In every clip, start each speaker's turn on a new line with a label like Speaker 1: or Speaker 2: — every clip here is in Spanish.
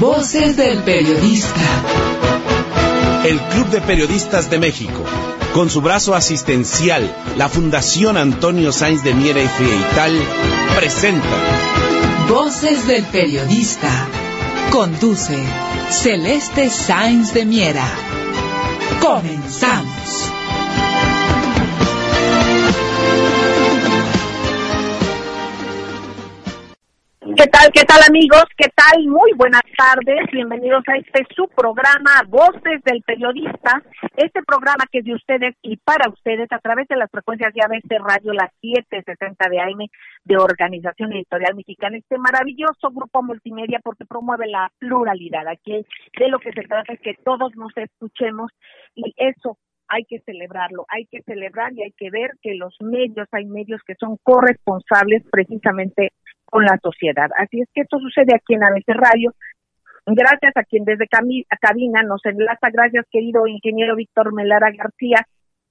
Speaker 1: Voces del Periodista.
Speaker 2: El Club de Periodistas de México, con su brazo asistencial, la Fundación Antonio Sáenz de Miera y Frieital, presenta
Speaker 1: Voces del Periodista. Conduce Celeste Sáenz de Miera. Comenzamos.
Speaker 3: ¿Qué tal, qué tal amigos? ¿Qué tal? Muy buenas tardes. Bienvenidos a este su programa Voces del Periodista. Este programa que es de ustedes y para ustedes a través de las frecuencias de ABC Radio, las 760 de AM de Organización Editorial Mexicana. Este maravilloso grupo multimedia porque promueve la pluralidad. Aquí de lo que se trata es que todos nos escuchemos y eso hay que celebrarlo, hay que celebrar y hay que ver que los medios, hay medios que son corresponsables precisamente con la sociedad. Así es que esto sucede aquí en ABC Radio. Gracias a quien desde cabina nos enlaza, gracias querido ingeniero Víctor Melara García,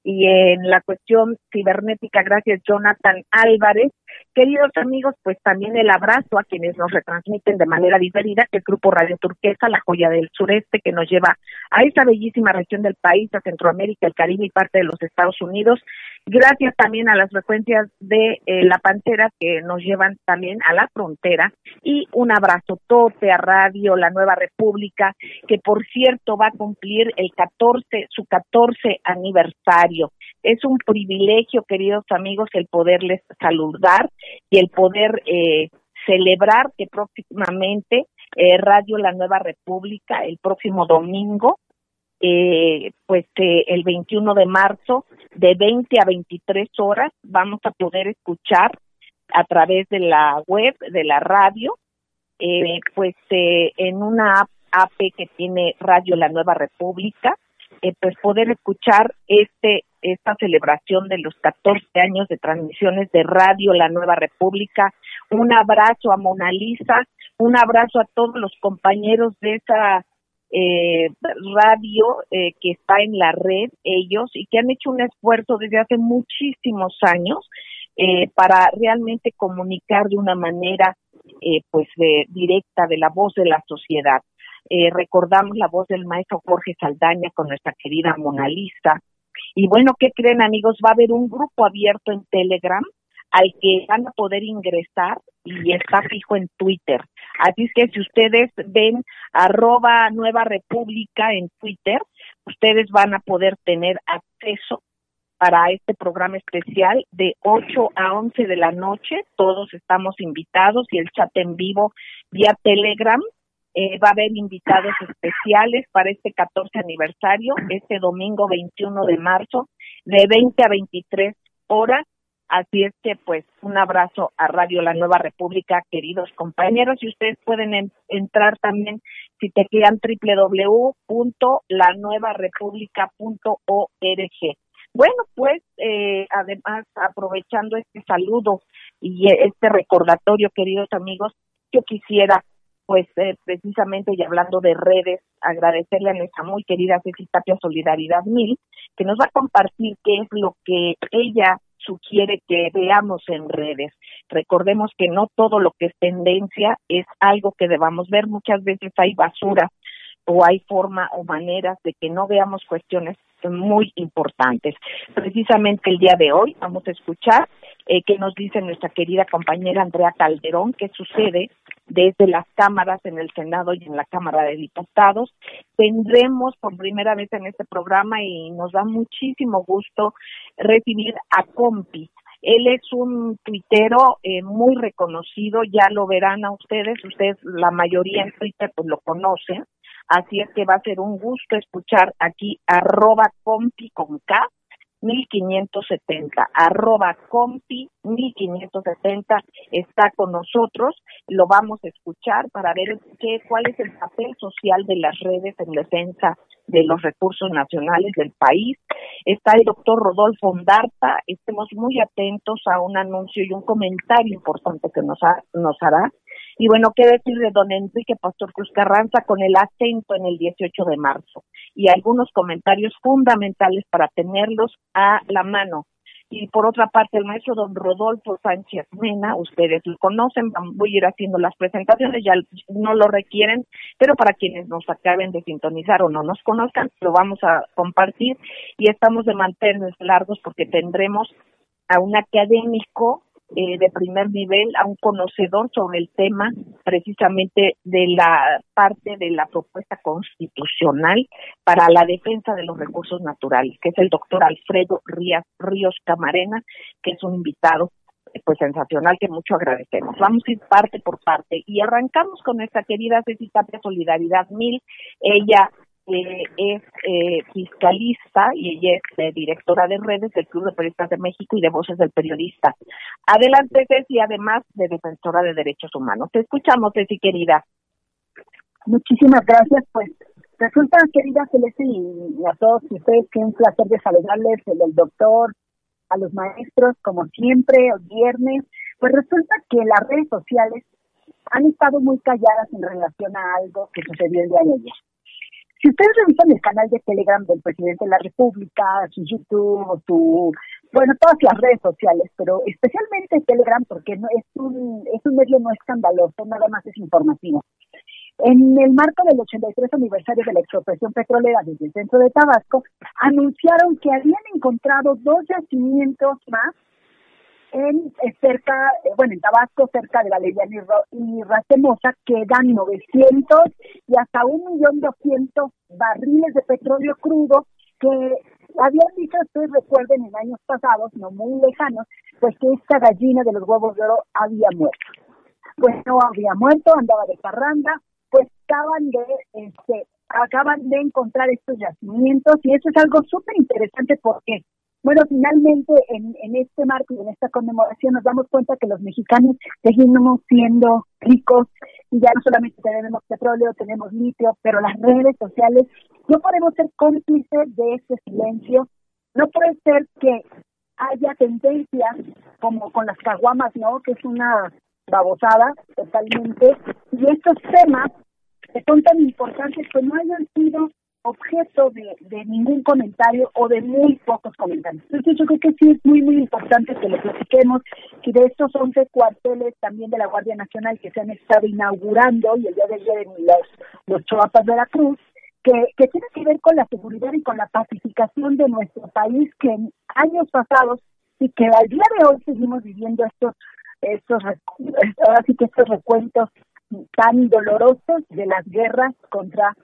Speaker 3: y en la cuestión cibernética, gracias Jonathan Álvarez. Queridos amigos, pues también el abrazo a quienes nos retransmiten de manera diferida, el Grupo Radio Turquesa, la joya del sureste, que nos lleva a esta bellísima región del país, a Centroamérica, el Caribe y parte de los Estados Unidos. Gracias también a las frecuencias de eh, La Pantera, que nos llevan también a la frontera. Y un abrazo tote a Radio La Nueva República, que por cierto va a cumplir el 14, su 14 aniversario. Es un privilegio, queridos amigos, el poderles saludar y el poder eh, celebrar que próximamente eh, Radio La Nueva República, el próximo domingo, eh, pues el 21 de marzo, de 20 a 23 horas, vamos a poder escuchar a través de la web, de la radio, pues en una app, que tiene Radio La Nueva República, pues poder escuchar este esta celebración de los 14 años de transmisiones de Radio La Nueva República. Un abrazo a Mona Lisa, un abrazo a todos los compañeros de esa eh, radio eh, que está en la red, ellos, y que han hecho un esfuerzo desde hace muchísimos años eh, para realmente comunicar de una manera pues directa de la voz de la sociedad. recordamos la voz del maestro Jorge Saldaña con nuestra querida Mona Lisa, y bueno, ¿qué creen amigos? Va a haber un grupo abierto en Telegram al que van a poder ingresar y está fijo en Twitter. Así es que si ustedes ven arroba Nueva República en Twitter, ustedes van a poder tener acceso para este programa especial de 8 a 11 de la noche. Todos estamos invitados y el chat en vivo vía Telegram eh, va a haber invitados especiales para este 14 aniversario, este domingo 21 de marzo, de 20 a 23 horas. Así es que, pues, un abrazo a Radio La Nueva República, queridos compañeros, y ustedes pueden entrar también si te quedan www.lanuevarepublica.org. Bueno, pues, eh, además, aprovechando este saludo y este recordatorio, queridos amigos, yo quisiera pues eh, precisamente y hablando de redes, agradecerle a nuestra muy querida Ceci Tapia Solidaridad Mil, que nos va a compartir qué es lo que ella sugiere que veamos en redes. Recordemos que no todo lo que es tendencia es algo que debamos ver, muchas veces hay basura o hay forma o maneras de que no veamos cuestiones muy importantes. Precisamente el día de hoy vamos a escuchar eh, qué nos dice nuestra querida compañera Andrea Calderón, qué sucede desde las cámaras en el Senado y en la Cámara de Diputados. Tendremos por primera vez en este programa y nos da muchísimo gusto recibir a Compi. Él es un tuitero eh, muy reconocido, ya lo verán a ustedes, ustedes la mayoría en Twitter pues lo conocen, así es que va a ser un gusto escuchar aquí arroba compi con K, 1570, arroba compi 1570 está con nosotros, lo vamos a escuchar para ver qué, cuál es el papel social de las redes en defensa de los recursos nacionales del país. Está el doctor Rodolfo Ondarta, estemos muy atentos a un anuncio y un comentario importante que nos, nos hará y bueno, qué decir de don Enrique Pastor Cruz Carranza con el acento en el 18 de marzo y algunos comentarios fundamentales para tenerlos a la mano. y por otra parte el maestro don Rodolfo Sánchez Mena, ustedes lo conocen, voy a ir haciendo las presentaciones, ya no lo requieren, pero para quienes nos acaben de sintonizar o no nos conozcan, lo vamos a compartir y estamos de mantenernos largos porque tendremos a un académico eh, de primer nivel, a un conocedor sobre el tema precisamente de la parte de la propuesta constitucional para la defensa de los recursos naturales, que es el doctor Alfredo Ríos, Ríos Camarena, que es un invitado pues sensacional que mucho agradecemos. Vamos a ir parte por parte y arrancamos con nuestra querida Ceci Solidaridad Mil. Ella eh, es eh, fiscalista y ella es eh, directora de redes del Club de Periodistas de México y de Voces del Periodista. Adelante, Ceci, además de defensora de derechos humanos. Te escuchamos, Ceci, querida.
Speaker 4: Muchísimas gracias, pues resulta, querida Celeste, y a todos ustedes, que un placer de saludarles, el doctor, a los maestros, como siempre, el viernes, pues resulta que las redes sociales han estado muy calladas en relación a algo que sucedió el día de ayer. Si ustedes revisan el canal de Telegram del presidente de la República, su YouTube, su, bueno, todas las redes sociales, pero especialmente Telegram porque no es un es un medio no escandaloso, nada más es informativo. En el marco del 83 aniversario de la expropiación petrolera desde el centro de Tabasco, anunciaron que habían encontrado dos yacimientos más en cerca, eh, bueno, en Tabasco, cerca de Valeriana y Racemosa, quedan 900 y hasta 1.200.000 barriles de petróleo crudo que habían dicho, ustedes recuerden, en años pasados, no muy lejanos, pues que esta gallina de los huevos de oro había muerto. Pues no había muerto, andaba de parranda, pues acaban de, este, acaban de encontrar estos yacimientos y eso es algo súper interesante porque bueno, finalmente en, en este marco y en esta conmemoración nos damos cuenta que los mexicanos seguimos siendo ricos y ya no solamente tenemos petróleo, tenemos litio, pero las redes sociales no podemos ser cómplices de este silencio. No puede ser que haya tendencias como con las caguamas, ¿no? Que es una babosada totalmente. Y estos temas que son tan importantes que no hayan sido objeto de, ningún comentario o de muy pocos comentarios. Entonces yo creo que sí es muy, muy importante que lo platiquemos, que de estos 11 cuarteles también de la Guardia Nacional que se han estado inaugurando y el día de ayer en los, los Choapas de la Cruz, que, que tiene que ver con la seguridad y con la pacificación de nuestro país, que en años pasados y que al día de hoy seguimos viviendo estos, estos, ahora que estos recuentos tan dolorosos de las guerras contra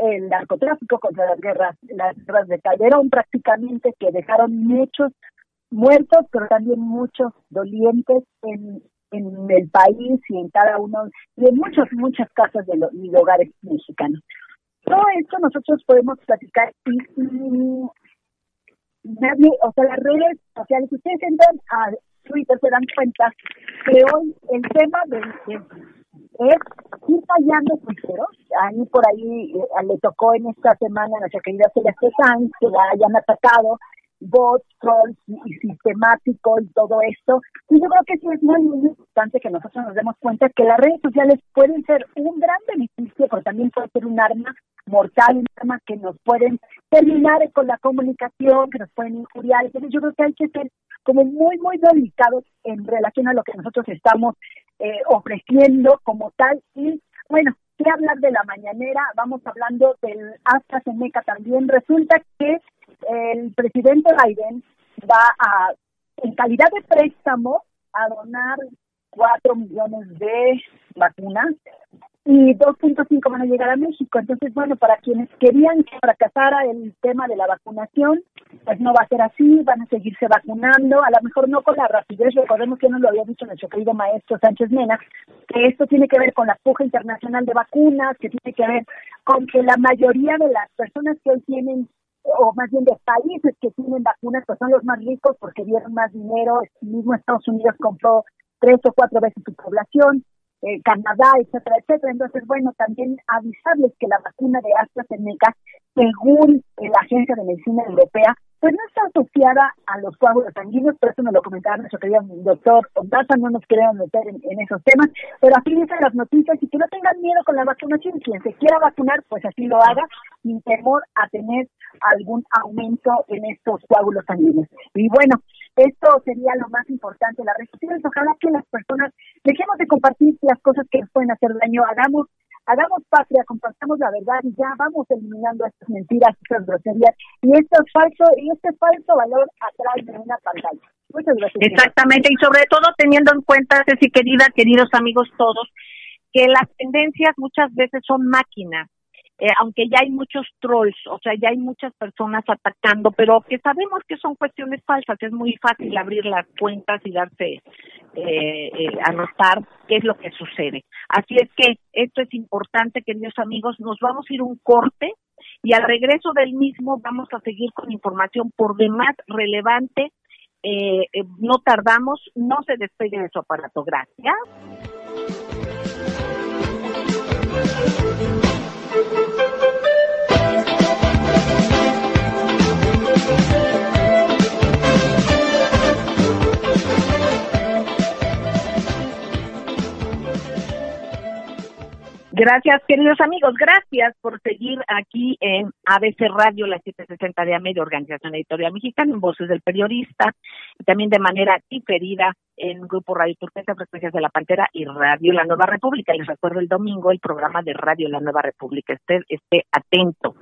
Speaker 4: el narcotráfico, contra las guerras, las guerras de Calderón prácticamente, que dejaron muchos muertos, pero también muchos dolientes en, en el país y en cada uno, y en muchas, muchas casas de, los hogares mexicanos. Todo esto nosotros podemos platicar y, nadie, o sea, las redes sociales, ustedes entran a Twitter se dan cuenta que hoy el tema de, es ir fallando cruceros. A mí por ahí eh, le tocó en esta semana a nuestra querida Celeste Sanz que la hayan atacado bots, trolls y, sistemático y todo esto. Y yo creo que sí es muy, muy importante que nosotros nos demos cuenta que las redes sociales pueden ser un gran beneficio, pero también puede ser un arma mortal, un arma que nos pueden terminar con la comunicación, que nos pueden injuriar. Entonces yo creo que hay que ser como muy, muy delicados en relación a lo que nosotros estamos eh, ofreciendo como tal. Y bueno, qué hablar de la mañanera, vamos hablando del AstraZeneca también. Resulta que el presidente Biden va a, en calidad de préstamo, a donar cuatro millones de vacunas y 2.5 van a llegar a México. Entonces, bueno, para quienes querían que fracasara el tema de la vacunación, pues no va a ser así, van a seguirse vacunando, a lo mejor no con la rapidez, recordemos que nos lo había dicho nuestro querido maestro Sánchez Mena, que esto tiene que ver con la puja internacional de vacunas, que tiene que ver con que la mayoría de las personas que hoy tienen o más bien de países que tienen vacunas, pues son los más ricos porque dieron más dinero, el mismo Estados Unidos compró tres o cuatro veces su población, eh, Canadá, etcétera, etcétera. Entonces, bueno, también avisarles que la vacuna de AstraZeneca, según la Agencia de Medicina Europea, pues no está asociada a los coágulos sanguíneos, por eso nos lo comentaba nuestro querido doctor Ondaza, no nos queremos meter en, esos temas, pero así dicen las noticias y que no tengan miedo con la vacunación, quien se quiera vacunar, pues así lo haga, sin temor a tener algún aumento en estos coágulos sanguíneos. Y bueno, Esto sería lo más importante, las sociales. Ojalá que las personas dejemos de compartir las cosas que nos pueden hacer daño, hagamos hagamos patria, compartamos la verdad y ya vamos eliminando estas mentiras, estas groserías y este falso y este falso valor atrás de una pantalla. Muchas gracias.
Speaker 3: Exactamente, y sobre todo teniendo en cuenta, Ceci querida, queridos amigos todos, que las tendencias muchas veces son máquinas eh, aunque ya hay muchos trolls, o sea, ya hay muchas personas atacando, pero que sabemos que son cuestiones falsas, es muy fácil abrir las cuentas y darse eh, eh, a notar qué es lo que sucede. Así es que esto es importante, queridos amigos, nos vamos a ir un corte y al regreso del mismo vamos a seguir con información por demás relevante. Eh, no tardamos, no se despegue de su aparato. Gracias. Gracias, queridos amigos. Gracias por seguir aquí en ABC Radio, la 760 de AME, de Organización Editorial Mexicana, en Voces del Periodista, y también de manera diferida en Grupo Radio Turquesa, Frecuencias de la Pantera y Radio La Nueva República. Les recuerdo el domingo el programa de Radio La Nueva República. Esté, esté atento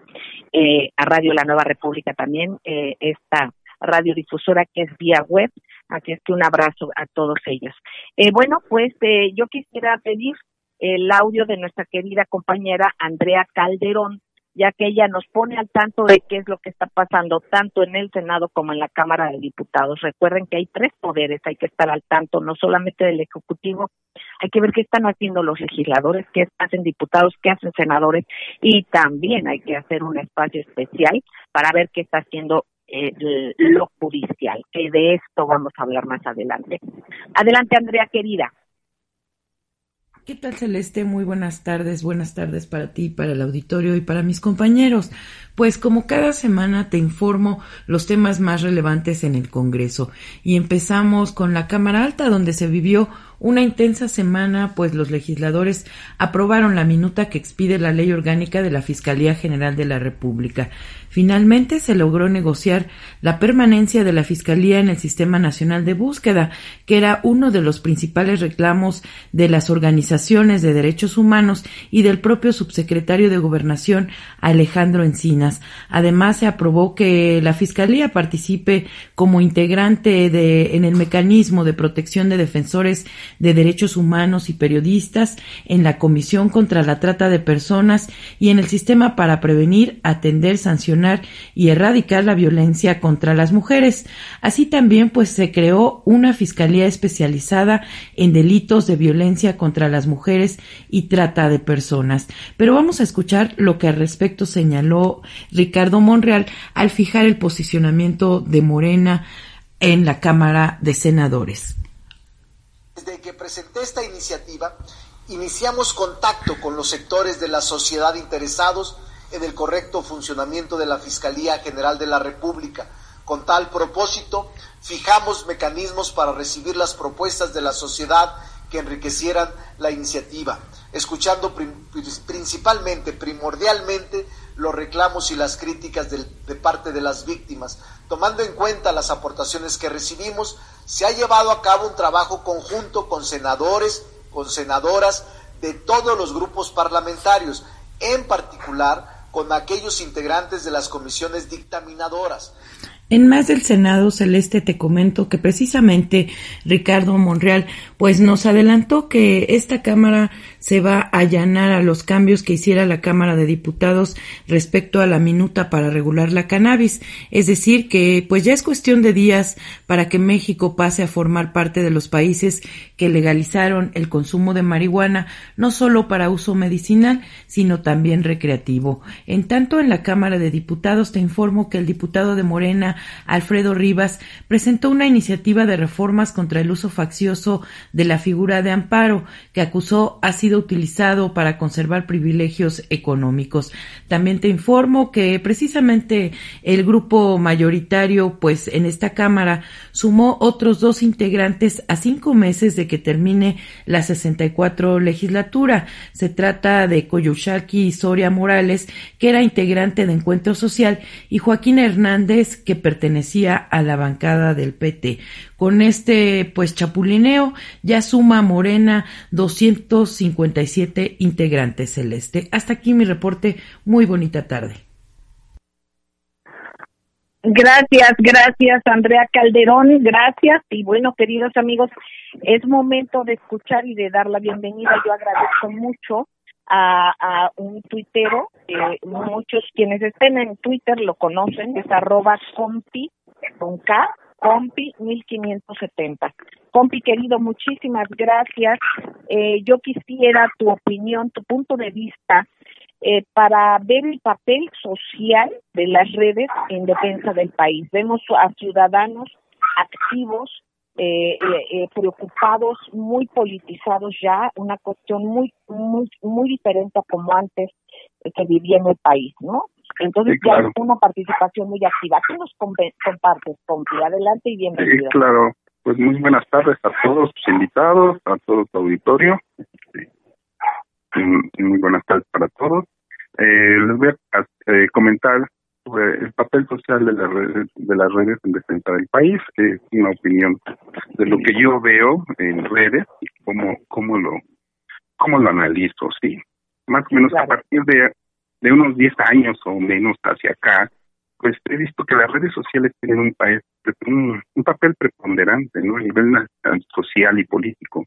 Speaker 3: eh, a Radio La Nueva República también, eh, esta radiodifusora que es vía web. Así es que un abrazo a todos ellos. Eh, bueno, pues eh, yo quisiera pedir el audio de nuestra querida compañera Andrea Calderón, ya que ella nos pone al tanto de qué es lo que está pasando tanto en el Senado como en la Cámara de Diputados. Recuerden que hay tres poderes, hay que estar al tanto, no solamente del Ejecutivo, hay que ver qué están haciendo los legisladores, qué hacen diputados, qué hacen senadores y también hay que hacer un espacio especial para ver qué está haciendo eh, lo judicial, que de esto vamos a hablar más adelante. Adelante, Andrea, querida.
Speaker 5: ¿Qué tal Celeste? Muy buenas tardes, buenas tardes para ti, para el auditorio y para mis compañeros. Pues como cada semana te informo los temas más relevantes en el Congreso y empezamos con la Cámara Alta donde se vivió una intensa semana, pues los legisladores aprobaron la minuta que expide la ley orgánica de la Fiscalía General de la República. Finalmente se logró negociar la permanencia de la Fiscalía en el Sistema Nacional de Búsqueda, que era uno de los principales reclamos de las organizaciones de derechos humanos y del propio subsecretario de Gobernación, Alejandro Encinas. Además, se aprobó que la Fiscalía participe como integrante de, en el mecanismo de protección de defensores de Derechos Humanos y Periodistas, en la Comisión contra la Trata de Personas y en el sistema para prevenir, atender, sancionar y erradicar la violencia contra las mujeres. Así también pues se creó una Fiscalía especializada en delitos de violencia contra las mujeres y trata de personas. Pero vamos a escuchar lo que al respecto señaló Ricardo Monreal al fijar el posicionamiento de Morena en la Cámara de Senadores.
Speaker 6: Desde que presenté esta iniciativa, iniciamos contacto con los sectores de la sociedad interesados en el correcto funcionamiento de la Fiscalía General de la República. Con tal propósito, fijamos mecanismos para recibir las propuestas de la sociedad que enriquecieran la iniciativa, escuchando principalmente, primordialmente, los reclamos y las críticas de, parte de las víctimas. Tomando en cuenta las aportaciones que recibimos, se ha llevado a cabo un trabajo conjunto con senadores, con senadoras de todos los grupos parlamentarios, en particular con aquellos integrantes de las comisiones dictaminadoras.
Speaker 5: En más del Senado Celeste te comento que precisamente Ricardo Monreal pues nos adelantó que esta Cámara se va a allanar a los cambios que hiciera la Cámara de Diputados respecto a la minuta para regular la cannabis, es decir que pues ya es cuestión de días para que México pase a formar parte de los países que legalizaron el consumo de marihuana no solo para uso medicinal, sino también recreativo. En tanto en la Cámara de Diputados te informo que el diputado de Morena Alfredo Rivas, presentó una iniciativa de reformas contra el uso faccioso de la figura de amparo, que acusó ha sido utilizado para conservar privilegios económicos. También te informo que precisamente el grupo mayoritario, pues en esta Cámara, sumó otros dos integrantes a cinco meses de que termine la 64 legislatura. Se trata de Coyushaki Soria Morales, que era integrante de Encuentro Social, y Joaquín Hernández, que pertenecía a la bancada del PT. Con este pues chapulineo ya suma Morena 257 integrantes celeste. Hasta aquí mi reporte. Muy bonita tarde.
Speaker 3: Gracias, gracias Andrea Calderón, gracias. Y bueno, queridos amigos, es momento de escuchar y de dar la bienvenida. Yo agradezco mucho a, un tuitero, eh, muchos quienes estén en Twitter lo conocen, es arroba compi, con K, compi 1570. Compi querido, muchísimas gracias. Eh, yo quisiera tu opinión, tu punto de vista eh, para ver el papel social de las redes en defensa del país. Vemos a ciudadanos activos eh, eh, eh, preocupados, muy politizados ya, una cuestión muy, muy, muy diferente a como antes que vivía en el país, ¿no? Entonces ya hay una participación muy activa. ¿Qué nos compartes, Pompi? Adelante y bienvenido.
Speaker 7: Sí, claro. Pues muy buenas tardes a todos los invitados, a todo tu auditorio. muy buenas tardes para todos. les voy a comentar el papel social de, las redes, de las redes en defensa del país, es una opinión de lo que yo veo en redes y cómo, cómo, lo, cómo lo analizo, sí. Más o menos a partir de, de unos 10 años o menos hacia acá, pues he visto que las redes sociales tienen un, país, un, un papel preponderante ¿no? a nivel social y político,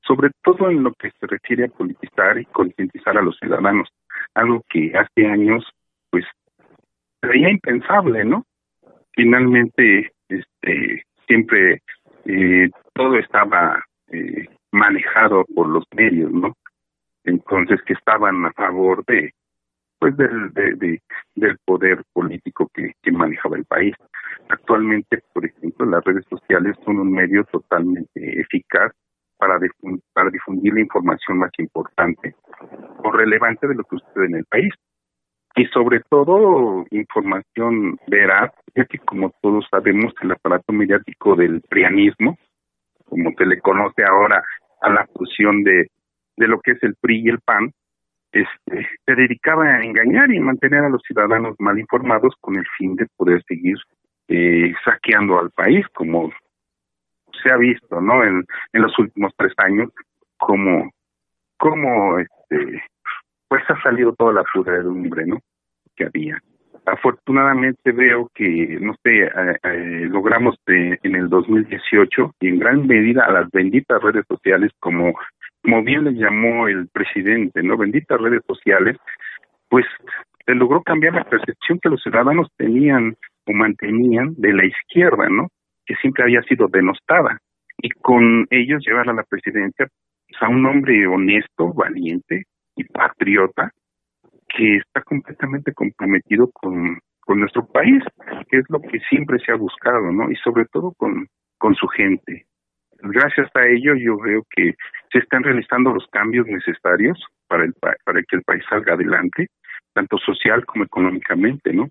Speaker 7: sobre todo en lo que se refiere a politizar y concientizar a los ciudadanos, algo que hace años pues sería impensable, ¿no? Finalmente, este, siempre eh, todo estaba eh, manejado por los medios, ¿no? Entonces que estaban a favor de, pues del, de, del poder político que, que manejaba el país. Actualmente, por ejemplo, las redes sociales son un medio totalmente eficaz para, para difundir la información más importante o relevante de lo que sucede en el país y sobre todo información veraz, ya que como todos sabemos el aparato mediático del prianismo, como se le conoce ahora a la fusión de, de lo que es el PRI y el PAN, este, se dedicaba a engañar y mantener a los ciudadanos mal informados con el fin de poder seguir eh, saqueando al país, como se ha visto, ¿no? En, en los últimos tres años, como, como este, pues ha salido toda la pudredumbre, ¿no? Que había. Afortunadamente veo que, no sé, eh, eh, logramos en el 2018 y en gran medida a las benditas redes sociales, como, como bien le llamó el presidente, ¿no? Benditas redes sociales, pues se logró cambiar la percepción que los ciudadanos tenían o mantenían de la izquierda, ¿no? Que siempre había sido denostada. Y con ellos llevar a la presidencia pues, a un hombre honesto, valiente, y patriota que está completamente comprometido con, con nuestro país, que es lo que siempre se ha buscado, ¿no? Y sobre todo con, con su gente. Gracias a ello yo veo que se están realizando los cambios necesarios para el para que el país salga adelante, tanto social como económicamente, ¿no?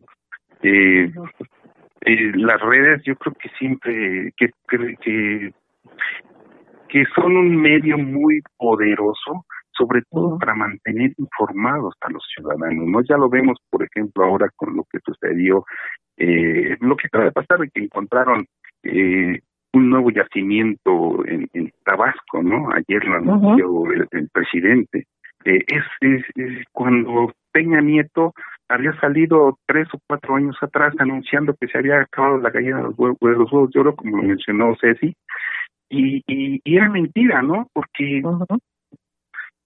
Speaker 7: Eh, eh, las redes yo creo que siempre que, que que son un medio muy poderoso sobre todo para mantener informados a los ciudadanos. ¿no? Ya lo vemos, por ejemplo, ahora con lo que sucedió, eh, lo que acaba de pasar, que encontraron eh, un nuevo yacimiento en, Tabasco, ¿no? Ayer lo anunció el, presidente. Eh, es, es, cuando Peña Nieto había salido tres o cuatro años atrás anunciando que se había acabado la gallina de los huevos, de los huevos de oro, como lo mencionó Ceci, y, y, era mentira, ¿no? Porque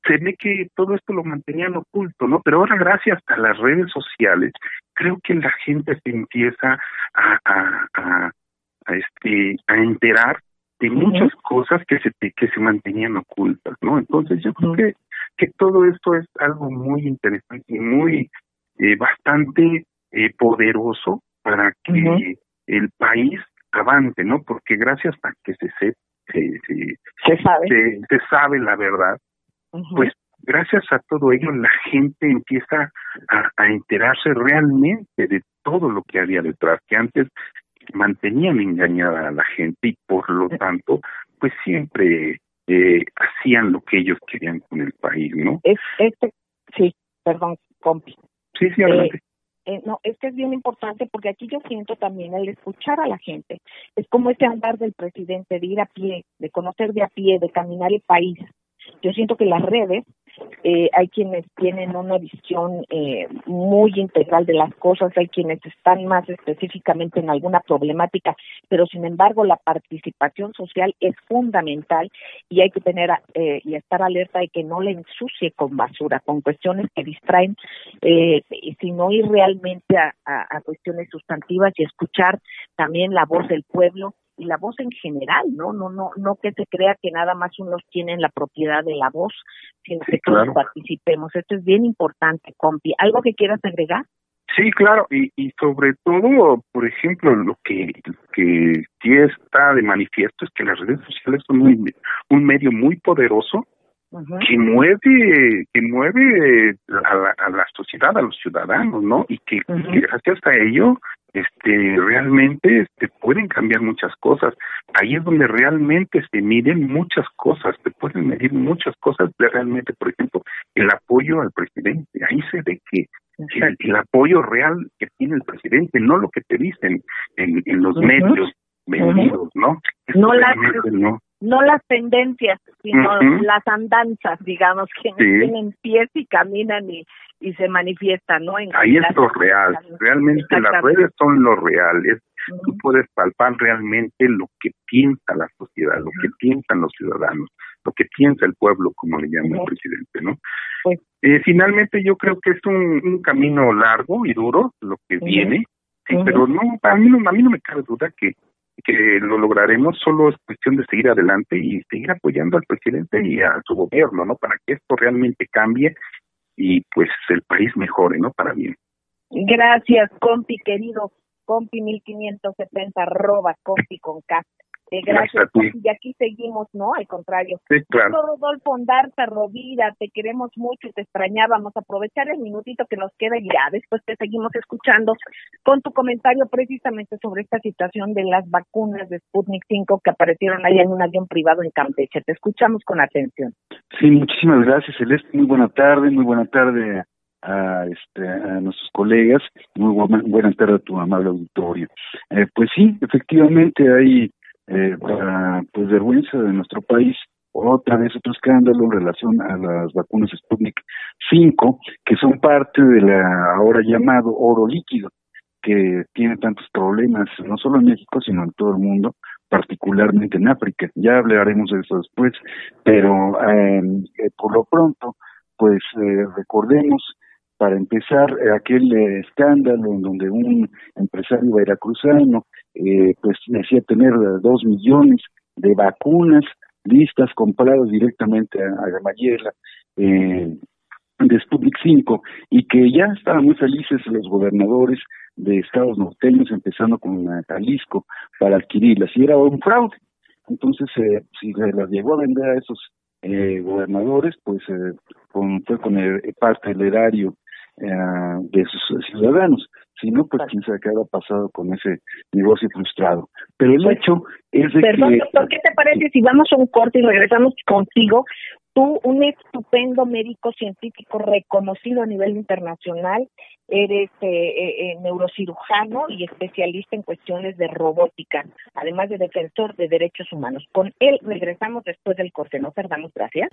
Speaker 7: se ve que todo esto lo mantenían oculto, ¿no? Pero ahora gracias a las redes sociales, creo que la gente se empieza a, a, a, este a enterar de muchas cosas que se que se mantenían ocultas, ¿no? Entonces yo creo que que todo esto es algo muy interesante y muy eh, bastante eh, poderoso para que el país avance, ¿no? Porque gracias a que se se,
Speaker 3: se, sabe.
Speaker 7: se sabe la verdad, pues gracias a todo ello la gente empieza a, enterarse realmente de todo lo que había detrás, que antes mantenían engañada a la gente y por lo tanto, pues siempre eh, hacían lo que ellos querían con el país, ¿no?
Speaker 3: Es, este, sí, perdón, compi.
Speaker 7: Sí, sí, adelante.
Speaker 3: Eh, no, es que es bien importante porque aquí yo siento también el escuchar a la gente. Es como ese andar del presidente, de ir a pie, de conocer de a pie, de caminar el país. Yo siento que las redes eh, hay quienes tienen una visión eh, muy integral de las cosas, hay quienes están más específicamente en alguna problemática, pero sin embargo la participación social es fundamental y hay que tener eh, y estar alerta de que no le ensucie con basura, con cuestiones que distraen, eh, sino ir realmente a, a cuestiones sustantivas y escuchar también la voz del pueblo y la voz en general, ¿no? No, no, no que se crea que nada más unos tienen la propiedad de la voz, sino que todos participemos. Esto es bien importante, compi. ¿Algo que quieras agregar?
Speaker 7: Sí, claro, y, y sobre todo, por ejemplo, lo que, que sí está de manifiesto es que las redes sociales son un, un medio muy poderoso que mueve que mueve a la, a la, sociedad, a los ciudadanos, ¿no? Y que, que gracias a ello este realmente este, pueden cambiar muchas cosas. Ahí es donde realmente se miden muchas cosas, se pueden medir muchas cosas de realmente, por ejemplo, el apoyo al presidente. Ahí se ve que el, apoyo real que tiene el presidente, no lo que te dicen en, en los medios vendidos, ¿no?
Speaker 3: no, las, no. No las tendencias, sino las andanzas, digamos, que tienen pies y caminan y, y se manifiesta, ¿no? En
Speaker 7: Ahí es lo real, realmente las redes son lo real, es, tú puedes palpar realmente lo que piensa la sociedad, lo que piensan los ciudadanos, lo que piensa el pueblo, como le llama el presidente, ¿no? Pues, eh, finalmente yo creo que es un, un camino largo y duro lo que viene, sí, pero no, a mí no, a mí no me cabe duda que que lo lograremos, solo es cuestión de seguir adelante y seguir apoyando al presidente y a su gobierno, ¿no? Para que esto realmente cambie y pues el país mejore, ¿no? Para bien.
Speaker 3: Gracias, compi querido, compi 1570 arroba compi con K. Eh, gracias, y aquí seguimos, ¿no? Al contrario.
Speaker 7: Sí, claro.
Speaker 3: Rodolfo Ondarza, Rovira, te queremos mucho, te extrañábamos. Aprovechar el minutito que nos queda y ya después te seguimos escuchando con tu comentario precisamente sobre esta situación de las vacunas de Sputnik 5 que aparecieron allá en un avión privado en Campeche. Te escuchamos con atención.
Speaker 8: Sí, muchísimas gracias, Celeste. Muy buena tarde, muy buena tarde a, este, a nuestros colegas, muy buena, buena tarde a tu amable auditorio. Eh, pues sí, efectivamente hay eh, para pues vergüenza de nuestro país. Otra vez otro escándalo en relación a las vacunas Sputnik 5 que son parte de la ahora llamado oro líquido que tiene tantos problemas no solo en México sino en todo el mundo particularmente en África. Ya hablaremos de eso después pero em, eh, por lo pronto pues eh, recordemos para empezar aquel eh, escándalo en donde un empresario veracruzano eh, pues decía tener dos millones de vacunas listas compradas directamente a, a Gamayela eh, de Sputnik 5 y que ya estaban muy felices los gobernadores de estados norteños, empezando con Jalisco, para adquirirlas. Y era un fraude. Entonces, eh, si se las llegó a vender a esos eh, gobernadores, pues eh, con, fue con el, parte del erario eh, de sus ciudadanos. Si no, pues quién sabe qué ha pasado con ese negocio frustrado. Pero el pues, hecho es de
Speaker 3: perdón,
Speaker 8: que...
Speaker 3: Doctor, ¿qué te parece si vamos a un corte y regresamos contigo? Tú, un estupendo médico científico reconocido a nivel internacional, eres eh, eh, eh, neurocirujano y especialista en cuestiones de robótica, además de defensor de derechos humanos. Con él regresamos después del corte. No perdamos, gracias.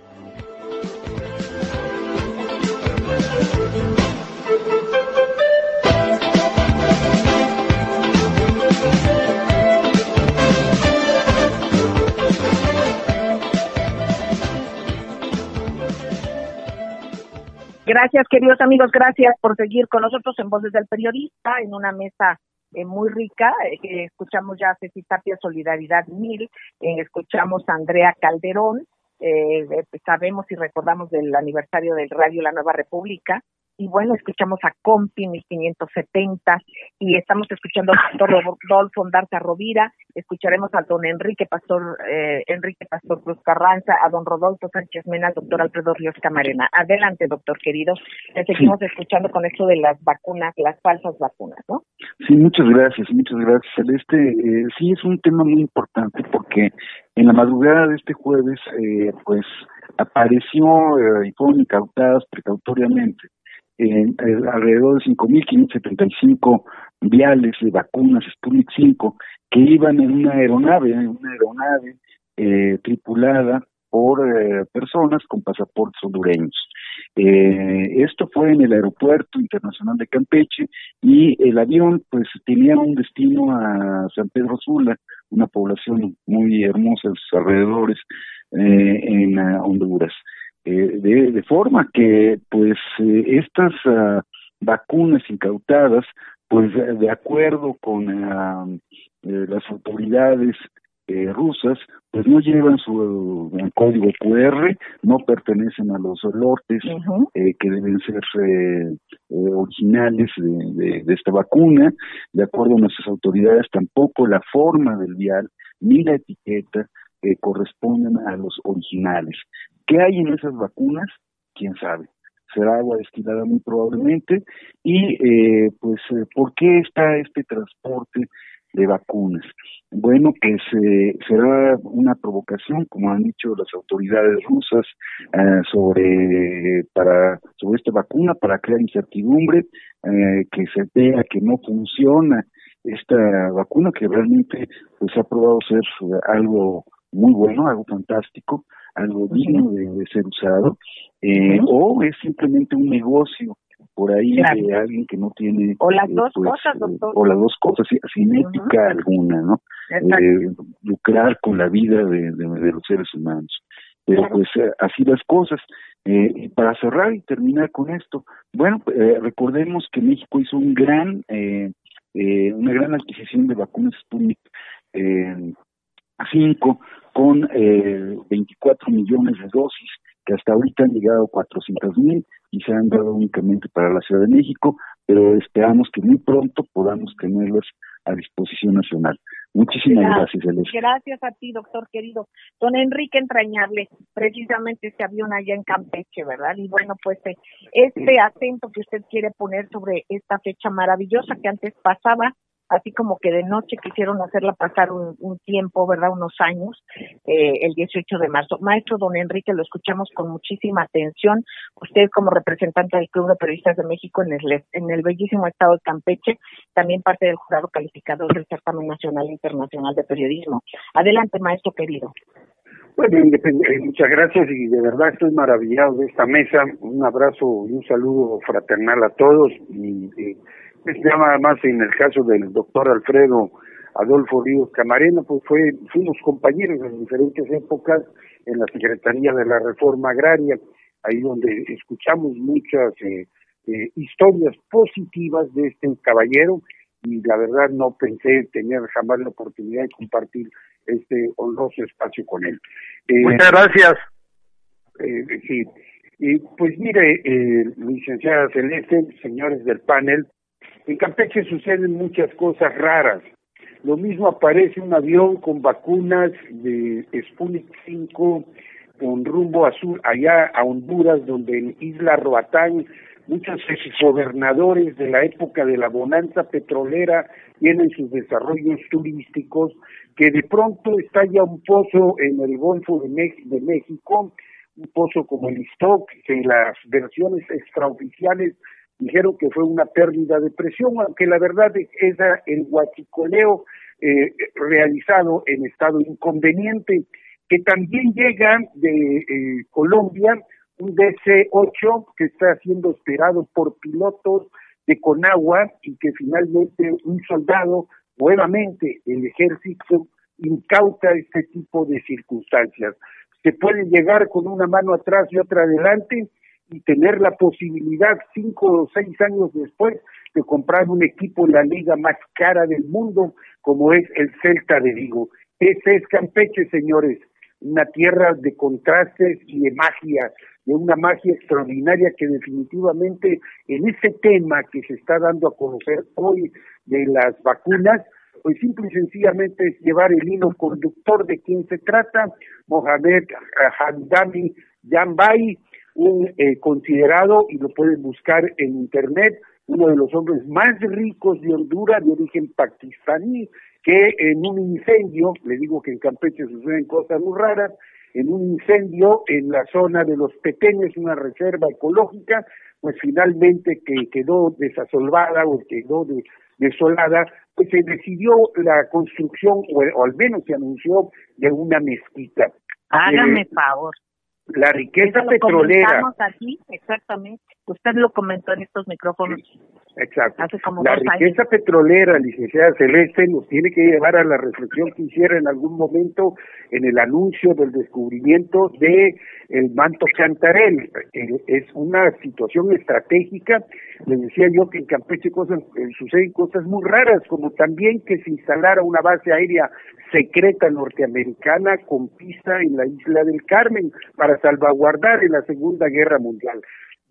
Speaker 3: Gracias, queridos amigos, gracias por seguir con nosotros en Voces del Periodista, en una mesa eh, muy rica. Eh, escuchamos ya a Ceci Tapia, Solidaridad Mil, eh, escuchamos a Andrea Calderón, eh, sabemos y recordamos del aniversario del Radio La Nueva República, y bueno, escuchamos a Compi 1570 y estamos escuchando al doctor Rodolfo Ondarza Rovira, escucharemos a don Enrique Pastor, eh, Enrique Pastor Cruz Carranza, a don Rodolfo Sánchez Mena, al doctor Alfredo Ríos Camarena. Adelante, doctor querido. Le seguimos escuchando con esto de las vacunas, las falsas vacunas, ¿no?
Speaker 8: Sí, muchas gracias, muchas gracias, Celeste. Eh, sí, es un tema muy importante porque en la madrugada de este jueves, eh, pues apareció eh, y fueron incautadas precautoriamente en, alrededor de 5.575 viales de vacunas Sputnik 5 que iban en una aeronave, en una aeronave eh, tripulada por eh, personas con pasaportes hondureños. Eh, esto fue en el aeropuerto internacional de Campeche y el avión pues tenía un destino a San Pedro Sula, una población muy hermosa en sus alrededores eh, en Honduras. Eh, de, de, forma que pues eh, estas uh, vacunas incautadas pues de acuerdo con uh, las autoridades eh, rusas, pues no llevan su código QR, no pertenecen a los lotes que deben ser originales de, de, esta vacuna. De acuerdo a nuestras autoridades, tampoco la forma del vial ni la etiqueta corresponden a los originales. ¿Qué hay en esas vacunas? ¿Quién sabe? será agua destilada muy probablemente y eh, pues por qué está este transporte de vacunas. Bueno, pues eh, será una provocación, como han dicho las autoridades rusas, eh, sobre para sobre esta vacuna para crear incertidumbre, eh, que se vea que no funciona esta vacuna que realmente pues ha probado ser algo muy bueno, algo fantástico, algo digno de, ser usado, eh, o es simplemente un negocio por ahí de alguien que no tiene
Speaker 3: o las eh, dos pues, cosas doctor.
Speaker 8: o las dos cosas sin ética alguna no eh, lucrar con la vida de, de, los seres humanos. Pero pues eh, así las cosas. Eh, para cerrar y terminar con esto bueno eh, recordemos que México hizo un gran eh, una gran adquisición de vacunas Sputnik eh, 5 con eh, 24 millones de dosis que hasta ahorita han llegado 400 mil y se han dado únicamente para la Ciudad de México, pero esperamos que muy pronto podamos tenerlas a disposición nacional. Muchísimas gracias,
Speaker 3: gracias Gracias a ti, doctor querido. Don Enrique Entrañable, precisamente este avión allá en Campeche, ¿verdad? Y bueno, pues eh, este acento que usted quiere poner sobre esta fecha maravillosa que antes pasaba así como que de noche quisieron hacerla pasar un, tiempo, ¿verdad? Unos años, eh, el 18 de marzo. Maestro don Enrique, lo escuchamos con muchísima atención. Usted como representante del Club de Periodistas de México en el, en el bellísimo estado de Campeche, también parte del jurado calificador del Certamen Nacional e Internacional de Periodismo. Adelante, maestro querido.
Speaker 9: Bueno, eh, muchas gracias y de verdad estoy maravillado de esta mesa. Un abrazo y un saludo fraternal a todos y pues llama más en el caso del doctor Alfredo Adolfo Ríos Camarena, pues fue, fuimos compañeros en diferentes épocas en la Secretaría de la Reforma Agraria, ahí donde escuchamos muchas eh, eh, historias positivas de este caballero y la verdad no pensé tener jamás la oportunidad de compartir este honroso espacio con él.
Speaker 10: Eh, Muchas gracias.
Speaker 9: sí, y pues mire, licenciada Celeste, señores del panel, en Campeche suceden muchas cosas raras. Lo mismo aparece un avión con vacunas de Sputnik 5 con rumbo azul allá a Honduras, donde en Isla Roatán muchos gobernadores de la época de la bonanza petrolera tienen sus desarrollos turísticos, que de pronto estalla un pozo en el Golfo de, de México, un pozo como el Stock, que las versiones extraoficiales dijeron que fue una pérdida de presión, aunque la verdad es el guachicoleo eh, realizado en estado inconveniente, que también llega de eh, Colombia un DC-8 que está siendo esperado por pilotos de Conagua y que finalmente un soldado, nuevamente el ejército, incauta este tipo de circunstancias. Se puede llegar con una mano atrás y otra adelante, y tener la posibilidad cinco o seis años después de comprar un equipo en la liga más cara del mundo como es el Celta de Vigo. Ese es Campeche, señores, una tierra de contrastes y de magia, de una magia extraordinaria que definitivamente en ese tema que se está dando a conocer hoy de las vacunas, pues simple y sencillamente es llevar el hilo conductor de quien se trata, Mohamed Hamdani Yambay, un eh, considerado, y lo pueden buscar en internet, uno de los hombres más ricos de Honduras, de origen pakistaní, que en un incendio, le digo que en Campeche suceden cosas muy raras, en un incendio en la zona de los Pequeños, una reserva ecológica, pues finalmente que quedó desasolvada o quedó desolada, pues se decidió la construcción, o, al menos se anunció, de una mezquita.
Speaker 3: Hágame eh, favor.
Speaker 9: La riqueza petrolera.
Speaker 3: aquí, exactamente. Usted lo comentó en estos micrófonos.
Speaker 9: Exacto. la riqueza petrolera, licenciada Celeste, nos tiene que llevar a la reflexión que hiciera en algún momento en el anuncio del descubrimiento de el manto Chantarel. Es una situación estratégica. Les decía yo que en Campeche cosas, eh, suceden cosas muy raras, como también que se instalara una base aérea secreta norteamericana con pista en la isla del Carmen para salvaguardar en la Segunda Guerra Mundial.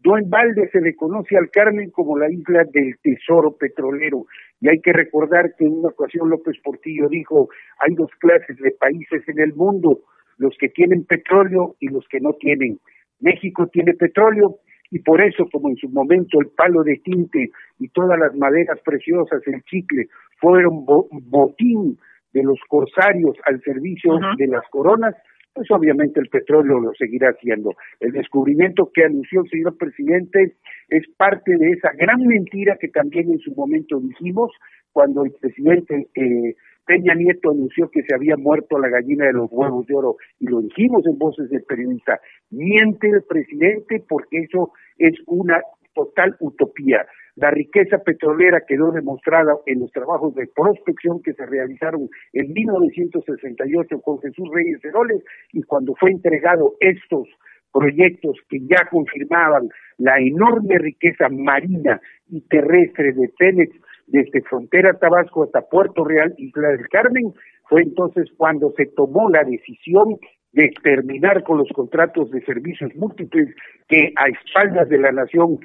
Speaker 9: No en balde se le conoce al Carmen como la isla del tesoro petrolero. Y hay que recordar que en una ocasión López Portillo dijo, hay dos clases de países en el mundo, los que tienen petróleo y los que no tienen. México tiene petróleo y por eso, como en su momento el palo de tinte y todas las maderas preciosas, el chicle, fueron botín de los corsarios al servicio de las coronas, pues obviamente el petróleo lo seguirá haciendo. El descubrimiento que anunció el señor presidente es parte de esa gran mentira que también en su momento dijimos cuando el presidente eh, Peña Nieto anunció que se había muerto la gallina de los huevos de oro y lo dijimos en voces del periodista. Miente el presidente porque eso es una total utopía. La riqueza petrolera quedó demostrada en los trabajos de prospección que se realizaron en 1968 con Jesús Reyes Heroles y cuando fue entregado estos proyectos que ya confirmaban la enorme riqueza marina y terrestre de Pemex desde frontera Tabasco hasta Puerto Real, Isla del Carmen, fue entonces cuando se tomó la decisión de terminar con los contratos de servicios múltiples que a espaldas de la nación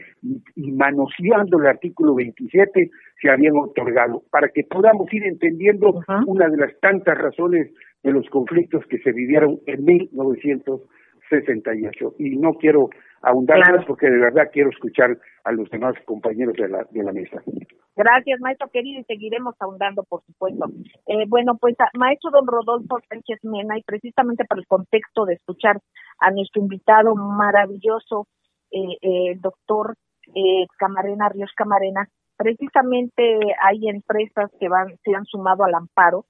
Speaker 9: y, manoseando el artículo 27 se habían otorgado, para que podamos ir entendiendo una de las tantas razones de los conflictos que se vivieron en 1968. Y no quiero ahondar más porque de verdad quiero escuchar a los demás compañeros de la, de la mesa.
Speaker 3: Gracias, maestro querido, y seguiremos ahondando, por supuesto. Eh, bueno, pues, maestro don Rodolfo Sánchez Mena, y precisamente para el contexto de escuchar a nuestro invitado maravilloso, eh, eh, el doctor eh, Camarena, Ríos Camarena, precisamente hay empresas que van se han sumado al amparo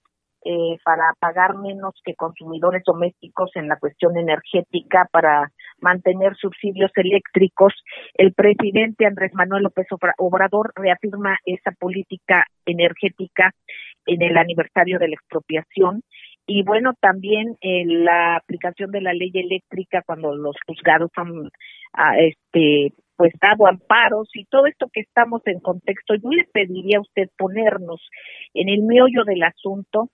Speaker 3: eh, para pagar menos que consumidores domésticos en la cuestión energética, para mantener subsidios eléctricos. El presidente Andrés Manuel López Obrador reafirma esa política energética en el aniversario de la expropiación y bueno también en la aplicación de la ley eléctrica cuando los juzgados han ah, este pues dado amparos y todo esto que estamos en contexto yo le pediría a usted ponernos en el meollo del asunto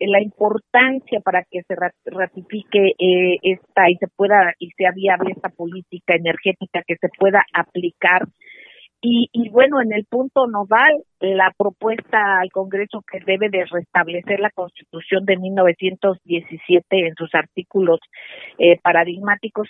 Speaker 3: la importancia para que se ratifique eh, esta y se pueda y sea viable esta política energética que se pueda aplicar. Y, y bueno, en el punto nodal, la propuesta al Congreso que debe de restablecer la Constitución de 1917 en sus artículos eh, paradigmáticos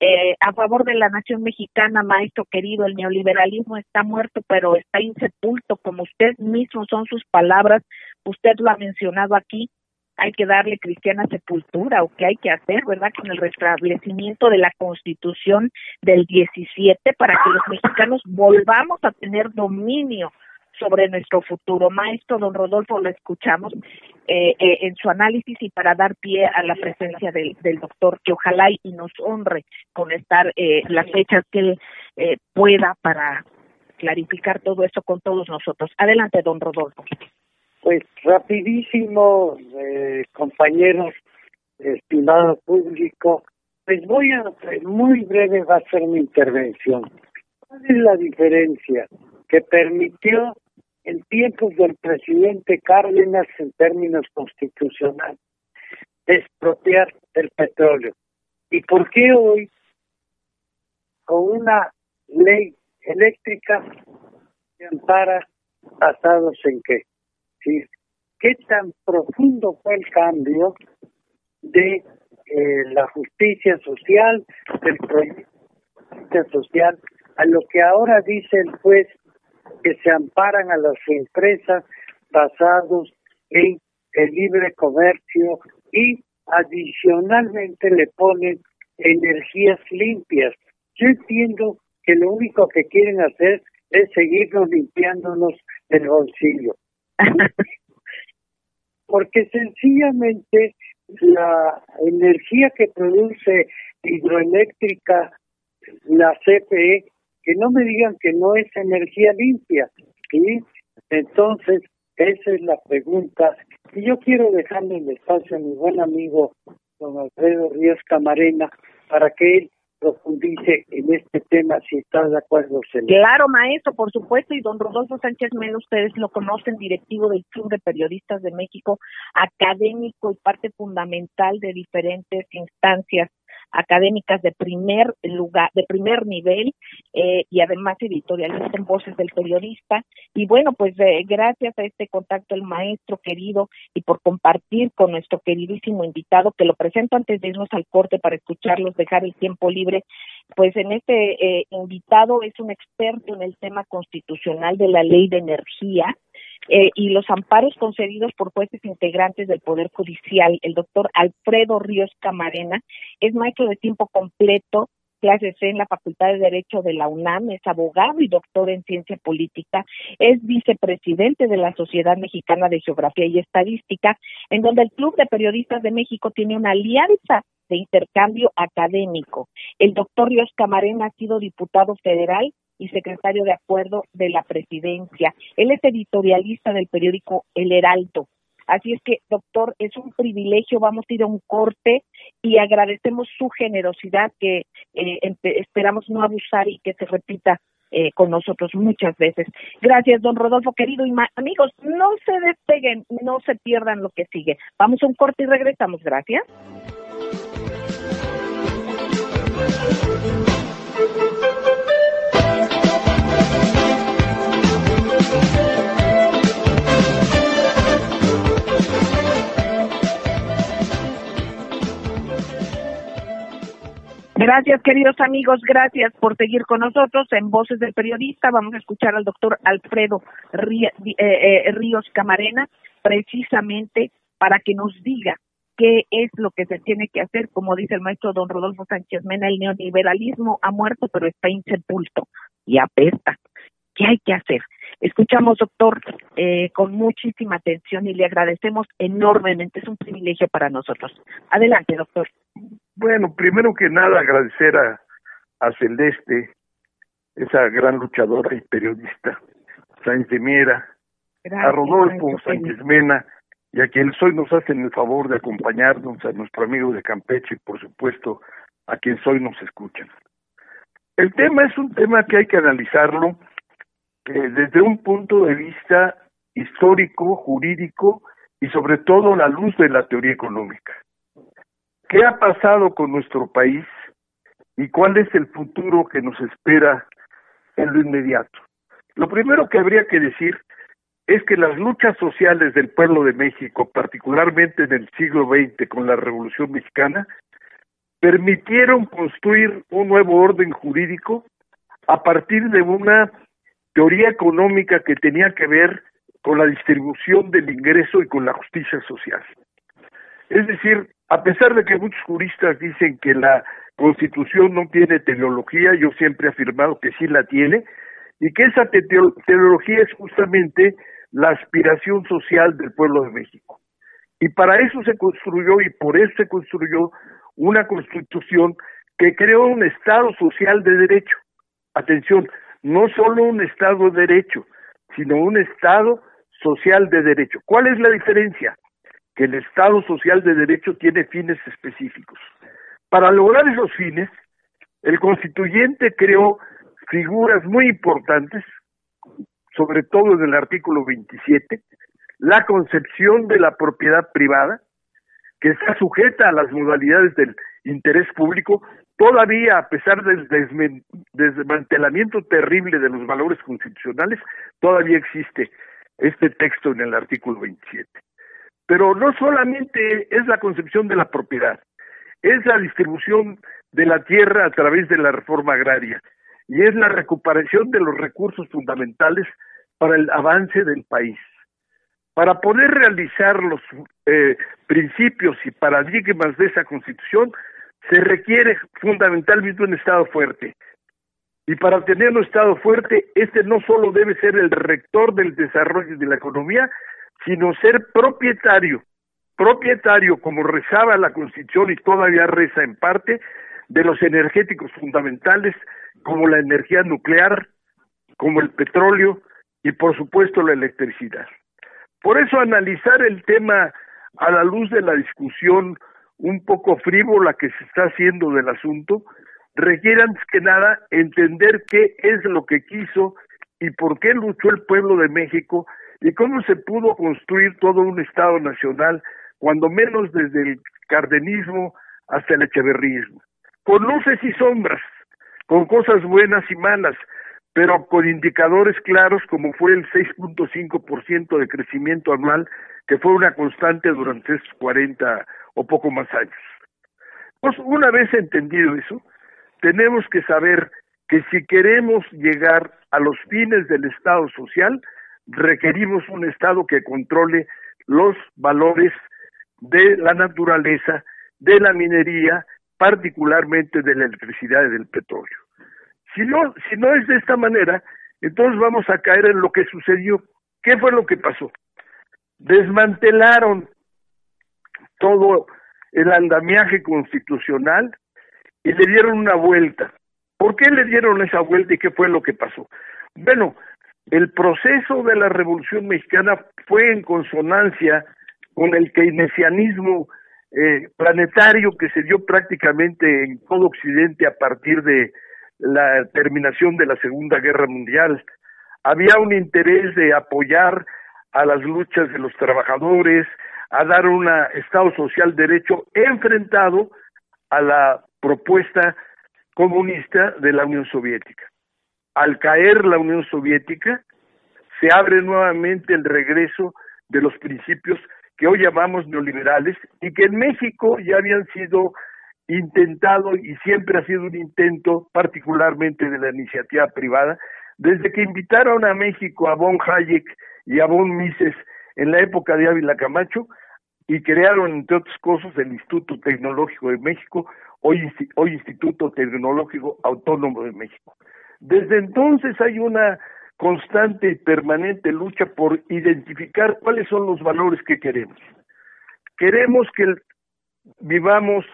Speaker 3: eh, a favor de la nación mexicana, maestro querido, el neoliberalismo está muerto, pero está insepulto, como usted mismo son sus palabras, usted lo ha mencionado aquí, hay que darle cristiana sepultura o qué hay que hacer, ¿verdad? Con el restablecimiento de la constitución del 17 para que los mexicanos volvamos a tener dominio sobre nuestro futuro. Maestro don Rodolfo, lo escuchamos eh, eh, en su análisis y para dar pie a la presencia del, del doctor, que ojalá y nos honre con estar eh, las fechas que él eh, pueda para clarificar todo eso con todos nosotros. Adelante, don Rodolfo.
Speaker 11: Pues rapidísimo, eh, compañeros, estimado público, pues voy a, muy breve va a ser mi intervención. ¿Cuál es la diferencia que permitió en tiempos del presidente Cárdenas en términos constitucionales expropiar el petróleo? ¿Y por qué hoy, con una ley eléctrica, se ampara basados en qué? qué tan profundo fue el cambio de eh, la justicia social, del proyecto social, a lo que ahora dice el juez que se amparan a las empresas basados en el libre comercio y adicionalmente le ponen energías limpias. Yo entiendo que lo único que quieren hacer es seguirnos limpiándonos el bolsillo. Porque sencillamente la energía que produce hidroeléctrica la CPE, que no me digan que no es energía limpia, ¿sí? Entonces, esa es la pregunta. Y yo quiero dejarle el espacio a mi buen amigo don Alfredo Ríos Camarena para que él profundice en este tema si está de acuerdo.
Speaker 3: Claro, maestro, por supuesto, y don Rodolfo Sánchez Melo, ustedes lo conocen, directivo del Club de Periodistas de México, académico y parte fundamental de diferentes instancias académicas de primer lugar, de primer nivel eh, y además editorialista en Voces del Periodista. Y bueno, pues eh, gracias a este contacto el maestro querido y por compartir con nuestro queridísimo invitado, que lo presento antes de irnos al corte para escucharlos, dejar el tiempo libre, pues en este eh, invitado es un experto en el tema constitucional de la ley de energía, eh, y los amparos concedidos por jueces integrantes del Poder Judicial. El doctor Alfredo Ríos Camarena es maestro de tiempo completo clases en la Facultad de Derecho de la UNAM, es abogado y doctor en ciencia política, es vicepresidente de la Sociedad Mexicana de Geografía y Estadística, en donde el Club de Periodistas de México tiene una alianza de intercambio académico. El doctor Ríos Camarena ha sido diputado federal y secretario de acuerdo de la presidencia. Él es editorialista del periódico El Heraldo. Así es que, doctor, es un privilegio. Vamos a ir a un corte y agradecemos su generosidad que eh, esperamos no abusar y que se repita eh, con nosotros muchas veces. Gracias, don Rodolfo, querido. Y amigos, no se despeguen, no se pierdan lo que sigue. Vamos a un corte y regresamos. Gracias. Gracias, queridos amigos, gracias por seguir con nosotros en Voces del Periodista. Vamos a escuchar al doctor Alfredo eh, eh, Ríos Camarena, precisamente para que nos diga qué es lo que se tiene que hacer, como dice el maestro don Rodolfo Sánchez Mena, el neoliberalismo ha muerto, pero está insepulto y apesta. ¿Qué hay que hacer? Escuchamos, doctor, eh, con muchísima atención y le agradecemos enormemente. Es un privilegio para nosotros. Adelante, doctor.
Speaker 10: Bueno, primero que nada agradecer a, a Celeste, esa gran luchadora y periodista, Sánchez de Miera, a Rodolfo Sánchez Mena, y a quienes hoy nos hacen el favor de acompañarnos, a nuestro amigo de Campeche y por supuesto a quienes hoy nos escuchan. El tema es un tema que hay que analizarlo eh, desde un punto de vista histórico, jurídico y sobre todo la luz de la teoría económica. ¿Qué ha pasado con nuestro país y cuál es el futuro que nos espera en lo inmediato? Lo primero que habría que decir es que las luchas sociales del pueblo de México, particularmente en el siglo XX con la Revolución Mexicana, permitieron construir un nuevo orden jurídico a partir de una teoría económica que tenía que ver con la distribución del ingreso y con la justicia social. Es decir, a pesar de que muchos juristas dicen que la constitución no tiene teleología, yo siempre he afirmado que sí la tiene, y que esa teleología es justamente la aspiración social del pueblo de México. Y para eso se construyó y por eso se construyó una constitución que creó un Estado social de derecho. Atención, no solo un Estado de derecho, sino un Estado social de derecho. ¿Cuál es la diferencia? Que el Estado social de derecho tiene fines específicos. Para lograr esos fines, el constituyente creó figuras muy importantes, sobre todo en el artículo 27, la concepción de la propiedad privada, que está sujeta a las modalidades del interés público, todavía a pesar del desmantelamiento terrible de los valores constitucionales, todavía existe este texto en el artículo 27. Pero no solamente es la concepción de la propiedad, es la distribución de la tierra a través de la reforma agraria y es la recuperación de los recursos fundamentales para el avance del país. Para poder realizar los eh, principios y paradigmas de esa constitución, se requiere fundamentalmente un Estado fuerte. Y para tener un Estado fuerte, este no solo debe ser el rector del desarrollo de la economía, sino ser propietario, propietario, como rezaba la Constitución y todavía reza en parte, de los energéticos fundamentales como la energía nuclear, como el petróleo y por supuesto la electricidad. Por eso analizar el tema a la luz de la discusión un poco frívola que se está haciendo del asunto, requiere antes que nada entender qué es lo que quiso y por qué luchó el pueblo de México y cómo se pudo construir todo un Estado nacional, cuando menos desde el cardenismo hasta el echeverrismo, con luces y sombras, con cosas buenas y malas, pero con indicadores claros como fue el 6.5% de crecimiento anual, que fue una constante durante estos 40 o poco más años. Pues una vez entendido eso, tenemos que saber que si queremos llegar a los fines del Estado social, requerimos un Estado que controle los valores de la naturaleza, de la minería, particularmente de la electricidad y del petróleo. Si no, si no es de esta manera, entonces vamos a caer en lo que sucedió. ¿Qué fue lo que pasó? Desmantelaron todo el andamiaje constitucional y le dieron una vuelta. ¿Por qué le dieron esa vuelta y qué fue lo que pasó? Bueno, el proceso de la Revolución Mexicana fue en consonancia con el keynesianismo eh, planetario que se dio prácticamente en todo Occidente a partir de la terminación de la Segunda Guerra Mundial. Había un interés de apoyar a las luchas de los trabajadores, a dar un Estado social derecho enfrentado a la propuesta comunista de la Unión Soviética. Al caer la Unión Soviética, se abre nuevamente el regreso de los principios que hoy llamamos neoliberales y que en México ya habían sido intentado y siempre ha sido un intento, particularmente de la iniciativa privada, desde que invitaron a México a Von Hayek y a Von Mises en la época de Ávila Camacho y crearon, entre otras cosas, el Instituto Tecnológico de México, hoy, hoy Instituto Tecnológico Autónomo de México. Desde entonces hay una constante y permanente lucha por identificar cuáles son los valores que queremos. Queremos que vivamos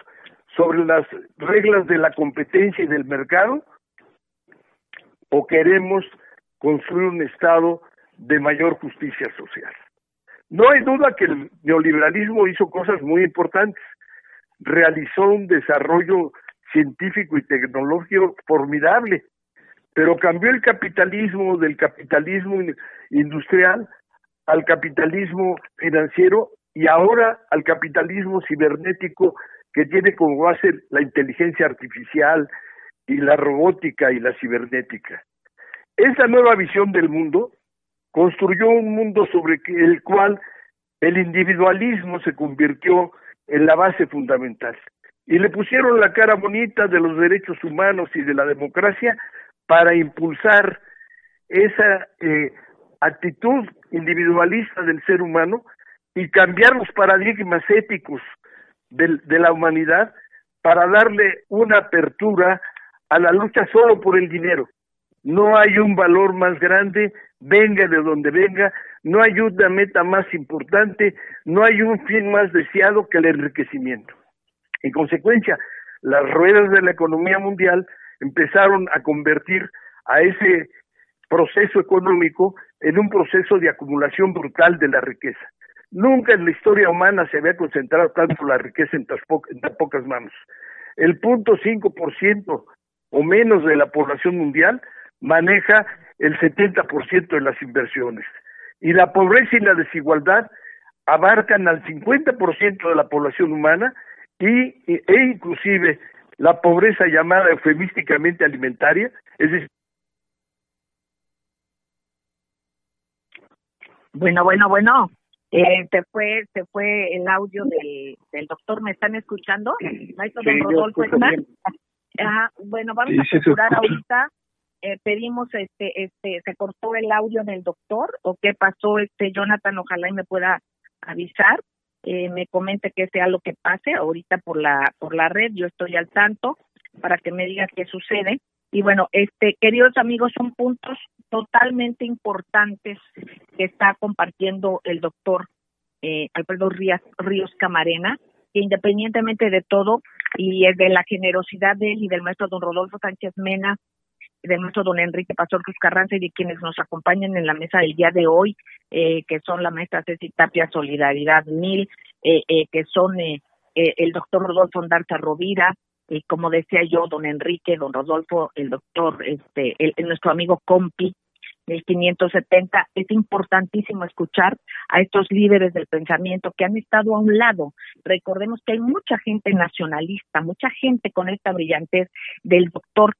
Speaker 10: sobre las reglas de la competencia y del mercado o queremos construir un Estado de mayor justicia social. No hay duda que el neoliberalismo hizo cosas muy importantes. Realizó un desarrollo científico y tecnológico formidable, pero cambió el capitalismo del capitalismo industrial al capitalismo financiero y ahora al capitalismo cibernético que tiene como base la inteligencia artificial y la robótica y la cibernética. Esa nueva visión del mundo construyó un mundo sobre el cual el individualismo se convirtió en la base fundamental. Y le pusieron la cara bonita de los derechos humanos y de la democracia para impulsar esa eh, actitud individualista del ser humano y cambiar los paradigmas éticos de, la humanidad para darle una apertura a la lucha solo por el dinero. No hay un valor más grande, venga de donde venga, no hay una meta más importante, no hay un fin más deseado que el enriquecimiento. En consecuencia, las ruedas de la economía mundial empezaron a convertir a ese proceso económico en un proceso de acumulación brutal de la riqueza. Nunca en la historia humana se había concentrado tanto la riqueza en tan, pocas manos. El punto cinco por ciento o menos de la población mundial maneja el 70% de las inversiones. Y la pobreza y la desigualdad abarcan al 50% de la población humana y, e inclusive la pobreza llamada eufemísticamente alimentaria, es decir,
Speaker 3: Bueno, bueno, bueno. Eh, se fue se fue el audio del, del doctor. ¿Me están escuchando? Maestro don Rodolfo bueno, vamos a procurar ahorita. Eh, pedimos este este se cortó el audio del doctor o qué pasó este Jonathan ojalá y me pueda avisar eh, me comente que sea lo que pase ahorita por la por la red. Yo estoy al tanto para que me diga qué sucede. Y bueno, este, queridos amigos, son puntos totalmente importantes que está compartiendo el doctor eh, Alfredo Ríos, Ríos Camarena, que independientemente de todo y de la generosidad de él y del maestro don Rodolfo Sánchez Mena, del maestro don Enrique Pastor Cruz Carranza y de quienes nos acompañan en la mesa del día de hoy, eh, que son la maestra Ceci Tapia Solidaridad Mil, eh, eh, que son eh, eh, el doctor Rodolfo Ondarza Rovira, y como decía yo, don Enrique, don Rodolfo, el doctor, este, el, nuestro amigo Compi, 1570, es importantísimo escuchar a estos líderes del pensamiento que han estado a un lado. Recordemos que hay mucha gente nacionalista, mucha gente con esta brillantez del doctor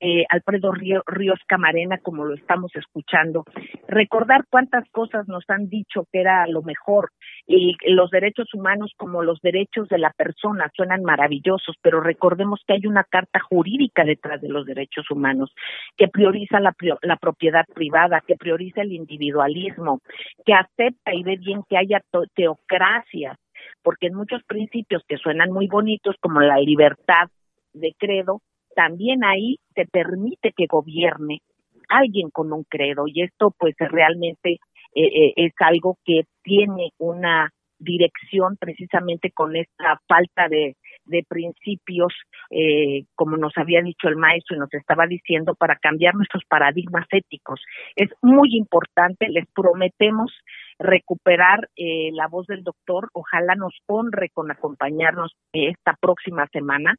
Speaker 3: eh, Alfredo Ríos Camarena, como lo estamos escuchando. Recordar cuántas cosas nos han dicho que era lo mejor. Y los derechos humanos como los derechos de la persona suenan maravillosos, pero recordemos que hay una carta jurídica detrás de los derechos humanos que prioriza la, la propiedad privada, que prioriza el individualismo, que acepta y ve bien que haya teocracias, porque en muchos principios que suenan muy bonitos, como la libertad de credo, también ahí se permite que gobierne alguien con un credo y esto pues realmente eh, eh, es algo que tiene una dirección precisamente con esta falta de, de principios, eh, como nos había dicho el maestro y nos estaba diciendo, para cambiar nuestros paradigmas éticos. Es muy importante, les prometemos recuperar eh, la voz del doctor, ojalá nos honre con acompañarnos esta próxima semana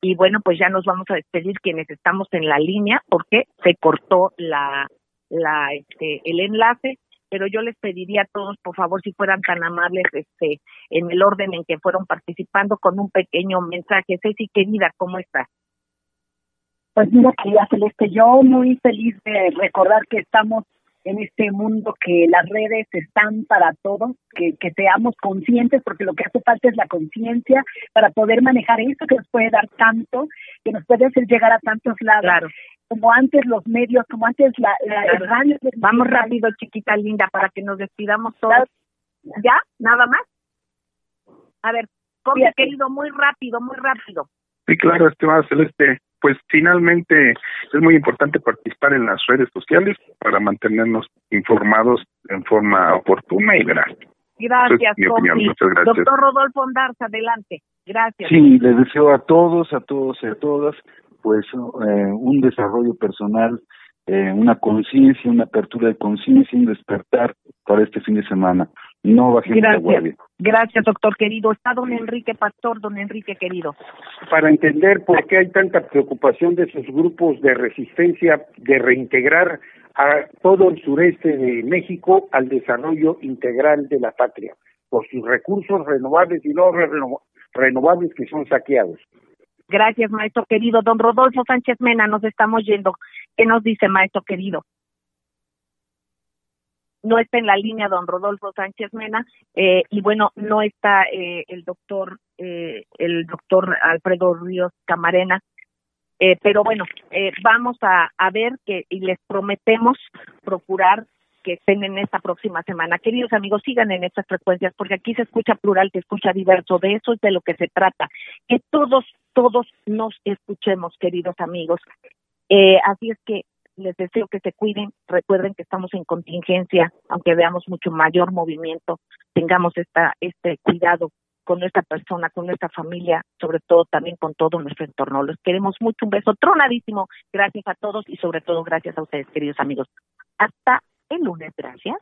Speaker 3: y bueno, pues ya nos vamos a despedir quienes estamos en la línea porque se cortó la, la, este, el enlace, pero yo les pediría a todos, por favor, si fueran tan amables, este, en el orden en que fueron participando, con un pequeño mensaje. Ceci, querida, ¿cómo estás?
Speaker 4: Pues mira, querida Celeste, yo muy feliz de recordar que estamos en este mundo que las redes están para todos, que, que seamos conscientes, porque lo que hace falta es la conciencia para poder manejar esto que nos puede dar tanto, que nos puede hacer llegar a tantos lados. Como antes los medios, como antes la, radio.
Speaker 3: Vamos rápido, chiquita linda, para que nos despidamos todos. ¿Ya? ¿Nada más? A ver, copia, querido, muy rápido, muy rápido.
Speaker 7: Sí, claro, estimada Celeste pues finalmente es muy importante participar en las redes sociales para mantenernos informados en forma oportuna y veraz.
Speaker 3: Gracias, gracias. Doctor Rodolfo Ondarza, adelante. Gracias.
Speaker 8: Sí, les deseo a todos, a todos y a todas, pues eh, un desarrollo personal, eh, una conciencia, una apertura de conciencia, un despertar para este fin de semana. No bajemos la guardia.
Speaker 3: Gracias, doctor querido. Está don Enrique Pastor, don Enrique querido.
Speaker 10: Para entender por qué hay tanta preocupación de esos grupos de resistencia de reintegrar a todo el sureste de México al desarrollo integral de la patria, por sus recursos renovables y no renovables que son saqueados.
Speaker 3: Gracias, maestro querido. Don Rodolfo Sánchez Mena, nos estamos yendo. ¿Qué nos dice, maestro querido? No está en la línea don Rodolfo Sánchez Mena eh, y bueno no está eh, el doctor eh, el doctor Alfredo Ríos Camarena eh, pero bueno eh, vamos a, a ver que y les prometemos procurar que estén en esta próxima semana. Queridos amigos, sigan en estas frecuencias porque aquí se escucha plural, se escucha diverso, de eso es de lo que se trata, que todos, todos nos escuchemos, queridos amigos. Eh, así es que les deseo que se cuiden, recuerden que estamos en contingencia, aunque veamos mucho mayor movimiento, tengamos esta, este cuidado con nuestra persona, con nuestra familia, sobre todo también con todo nuestro entorno. Los queremos mucho, un beso tronadísimo, gracias a todos y sobre todo gracias a ustedes, queridos amigos. Hasta el lunes, gracias.